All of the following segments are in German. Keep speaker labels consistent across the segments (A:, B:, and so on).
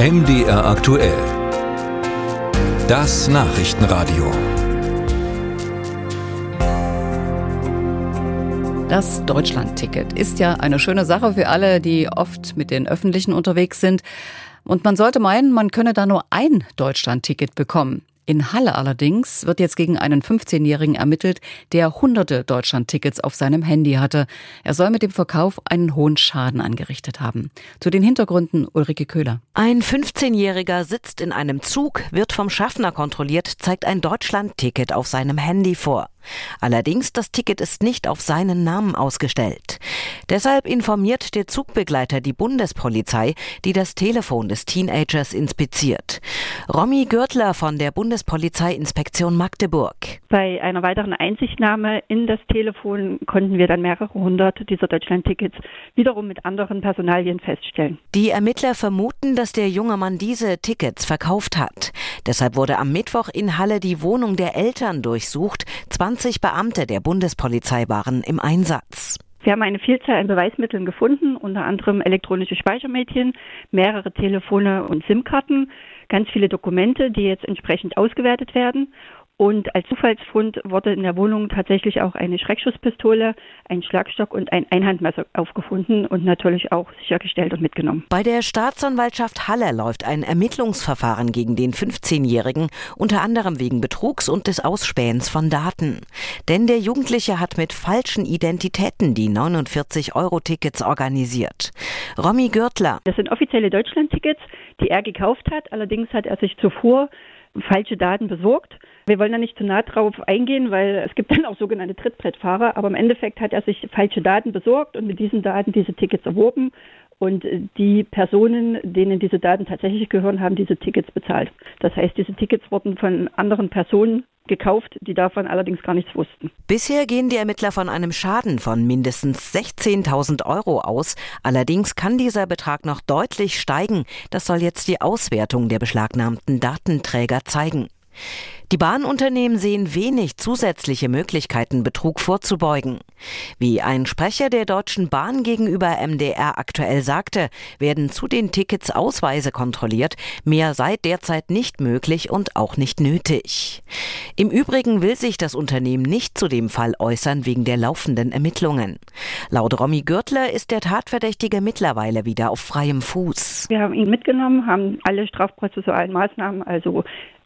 A: MDR aktuell. Das Nachrichtenradio.
B: Das Deutschlandticket ist ja eine schöne Sache für alle, die oft mit den Öffentlichen unterwegs sind. Und man sollte meinen, man könne da nur ein Deutschlandticket bekommen. In Halle allerdings wird jetzt gegen einen 15-Jährigen ermittelt, der hunderte Deutschland-Tickets auf seinem Handy hatte. Er soll mit dem Verkauf einen hohen Schaden angerichtet haben. Zu den Hintergründen Ulrike Köhler.
C: Ein 15-Jähriger sitzt in einem Zug, wird vom Schaffner kontrolliert, zeigt ein Deutschland-Ticket auf seinem Handy vor. Allerdings, das Ticket ist nicht auf seinen Namen ausgestellt. Deshalb informiert der Zugbegleiter die Bundespolizei, die das Telefon des Teenagers inspiziert. Romy Gürtler von der Bundespolizeiinspektion Magdeburg.
D: Bei einer weiteren Einsichtnahme in das Telefon konnten wir dann mehrere hundert dieser Deutschland-Tickets wiederum mit anderen Personalien feststellen.
C: Die Ermittler vermuten, dass der junge Mann diese Tickets verkauft hat. Deshalb wurde am Mittwoch in Halle die Wohnung der Eltern durchsucht. 20 Beamte der Bundespolizei waren im Einsatz.
D: Wir haben eine Vielzahl an Beweismitteln gefunden, unter anderem elektronische Speichermedien, mehrere Telefone und SIM-Karten, ganz viele Dokumente, die jetzt entsprechend ausgewertet werden. Und als Zufallsfund wurde in der Wohnung tatsächlich auch eine Schreckschusspistole, ein Schlagstock und ein Einhandmesser aufgefunden und natürlich auch sichergestellt und mitgenommen.
C: Bei der Staatsanwaltschaft Halle läuft ein Ermittlungsverfahren gegen den 15-Jährigen, unter anderem wegen Betrugs und des Ausspähens von Daten. Denn der Jugendliche hat mit falschen Identitäten die 49-Euro-Tickets organisiert. Romy Gürtler.
D: Das sind offizielle Deutschland-Tickets, die er gekauft hat. Allerdings hat er sich zuvor falsche Daten besorgt. Wir wollen da nicht zu nah drauf eingehen, weil es gibt dann auch sogenannte Trittbrettfahrer. Aber im Endeffekt hat er sich falsche Daten besorgt und mit diesen Daten diese Tickets erworben. Und die Personen, denen diese Daten tatsächlich gehören, haben diese Tickets bezahlt. Das heißt, diese Tickets wurden von anderen Personen gekauft, die davon allerdings gar nichts wussten.
C: Bisher gehen die Ermittler von einem Schaden von mindestens 16.000 Euro aus. Allerdings kann dieser Betrag noch deutlich steigen. Das soll jetzt die Auswertung der beschlagnahmten Datenträger zeigen. Die Bahnunternehmen sehen wenig zusätzliche Möglichkeiten, Betrug vorzubeugen. Wie ein Sprecher der Deutschen Bahn gegenüber MDR aktuell sagte, werden zu den Tickets Ausweise kontrolliert. Mehr sei derzeit nicht möglich und auch nicht nötig. Im Übrigen will sich das Unternehmen nicht zu dem Fall äußern wegen der laufenden Ermittlungen. Laut Romy Gürtler ist der Tatverdächtige mittlerweile wieder auf freiem Fuß.
D: Wir haben ihn mitgenommen, haben alle strafprozessualen Maßnahmen, also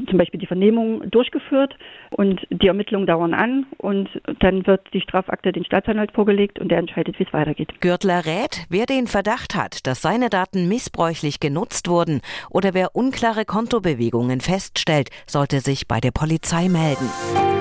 D: zum Beispiel die Vernehmung durchgeführt und die Ermittlungen dauern an und dann wird die Strafakte den Staatsanwalt vorgelegt und der entscheidet, wie es weitergeht.
C: Gürtler rät, wer den Verdacht hat, dass seine Daten missbräuchlich genutzt wurden oder wer unklare Kontobewegungen feststellt, sollte sich bei der Polizei melden.